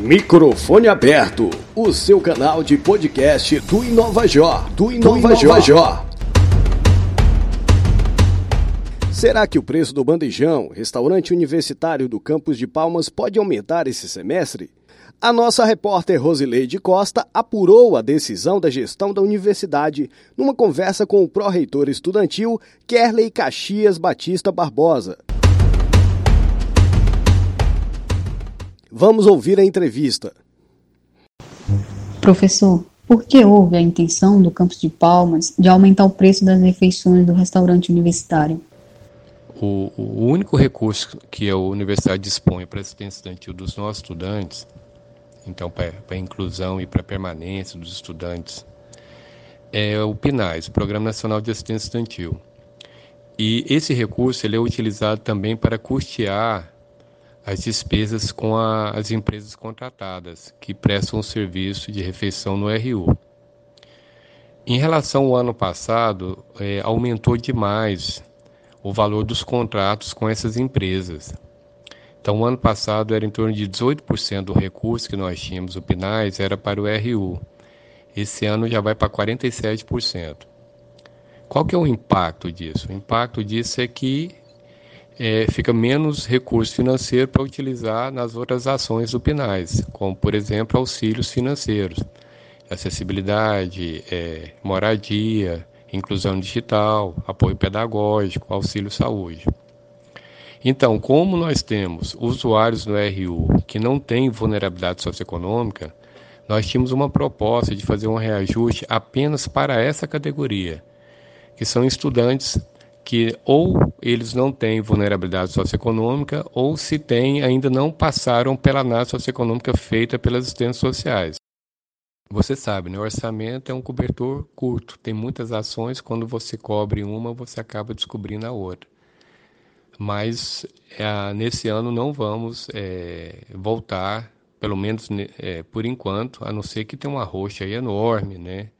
Microfone aberto, o seu canal de podcast do Inovajó, do Inovajó. Será que o preço do bandejão, restaurante universitário do campus de Palmas, pode aumentar esse semestre? A nossa repórter Rosileide Costa apurou a decisão da gestão da universidade numa conversa com o pró-reitor estudantil Kerley Caxias Batista Barbosa. Vamos ouvir a entrevista. Professor, por que houve a intenção do campus de Palmas de aumentar o preço das refeições do restaurante universitário? O, o único recurso que a universidade dispõe para assistência estudantil dos nossos estudantes, então para a inclusão e para a permanência dos estudantes, é o PNAES, Programa Nacional de Assistência Estudantil. E esse recurso ele é utilizado também para custear as despesas com a, as empresas contratadas que prestam o serviço de refeição no RU. Em relação ao ano passado, é, aumentou demais o valor dos contratos com essas empresas. Então, o ano passado era em torno de 18% do recurso que nós tínhamos, o PNAES, era para o RU. Esse ano já vai para 47%. Qual que é o impacto disso? O impacto disso é que é, fica menos recurso financeiro para utilizar nas outras ações do PNAES, como, por exemplo, auxílios financeiros, acessibilidade, é, moradia, inclusão digital, apoio pedagógico, auxílio saúde. Então, como nós temos usuários no RU que não têm vulnerabilidade socioeconômica, nós tínhamos uma proposta de fazer um reajuste apenas para essa categoria, que são estudantes que ou eles não têm vulnerabilidade socioeconômica ou se têm ainda não passaram pela análise socioeconômica feita pelas assistentes sociais. Você sabe, né? o orçamento é um cobertor curto, tem muitas ações, quando você cobre uma, você acaba descobrindo a outra. Mas é, nesse ano não vamos é, voltar, pelo menos é, por enquanto, a não ser que tenha uma roxa enorme, né?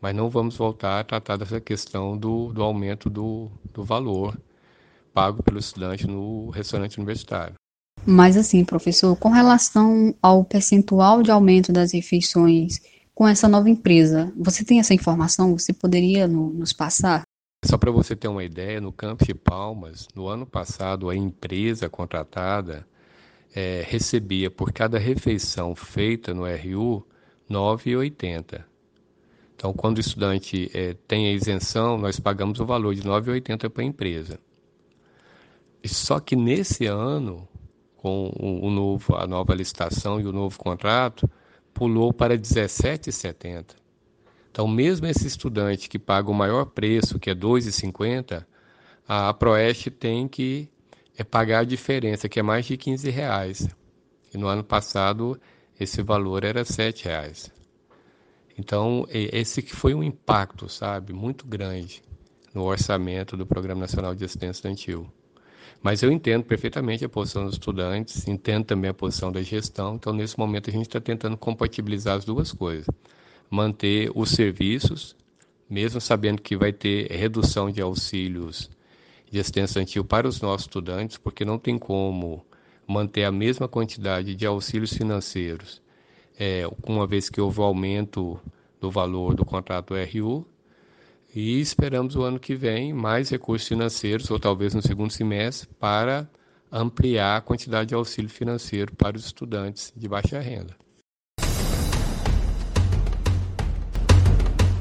Mas não vamos voltar a tratar dessa questão do, do aumento do, do valor pago pelo estudante no restaurante universitário. Mas assim, professor, com relação ao percentual de aumento das refeições com essa nova empresa, você tem essa informação? Você poderia no, nos passar? Só para você ter uma ideia, no campus de Palmas, no ano passado, a empresa contratada é, recebia por cada refeição feita no RU R$ 9,80. Então, quando o estudante é, tem a isenção, nós pagamos o valor de R$ 9,80 para a empresa. Só que nesse ano, com o, o, novo, a nova licitação e o novo contrato, pulou para R$ 17,70. Então, mesmo esse estudante que paga o maior preço, que é R$ 2,50, a Proeste tem que é, pagar a diferença, que é mais de 15 reais. E no ano passado, esse valor era 7 reais. Então, esse que foi um impacto, sabe, muito grande no orçamento do Programa Nacional de Assistência Estudantil. Mas eu entendo perfeitamente a posição dos estudantes, entendo também a posição da gestão, então nesse momento a gente está tentando compatibilizar as duas coisas. Manter os serviços, mesmo sabendo que vai ter redução de auxílios de assistência estudantil para os nossos estudantes, porque não tem como manter a mesma quantidade de auxílios financeiros é, uma vez que houve o aumento do valor do contrato RU, e esperamos o ano que vem mais recursos financeiros, ou talvez no segundo semestre, para ampliar a quantidade de auxílio financeiro para os estudantes de baixa renda.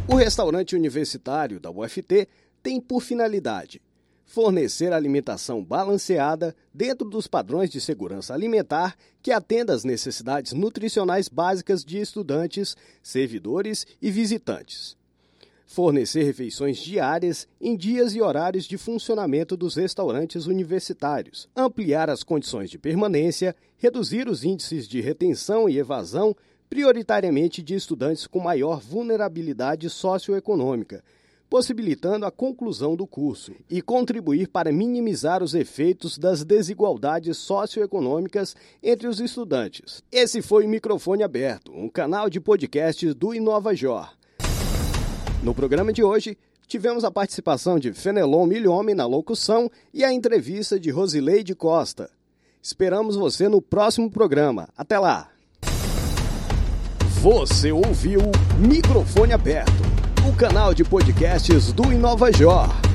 O restaurante universitário da UFT tem por finalidade fornecer alimentação balanceada dentro dos padrões de segurança alimentar que atenda às necessidades nutricionais básicas de estudantes, servidores e visitantes. Fornecer refeições diárias em dias e horários de funcionamento dos restaurantes universitários. Ampliar as condições de permanência, reduzir os índices de retenção e evasão, prioritariamente de estudantes com maior vulnerabilidade socioeconômica possibilitando a conclusão do curso e contribuir para minimizar os efeitos das desigualdades socioeconômicas entre os estudantes. Esse foi o Microfone Aberto, um canal de podcasts do Jor. No programa de hoje, tivemos a participação de Fenelon Milhome na locução e a entrevista de Rosileide Costa. Esperamos você no próximo programa. Até lá! Você ouviu Microfone Aberto, o canal de podcasts do InovaJor.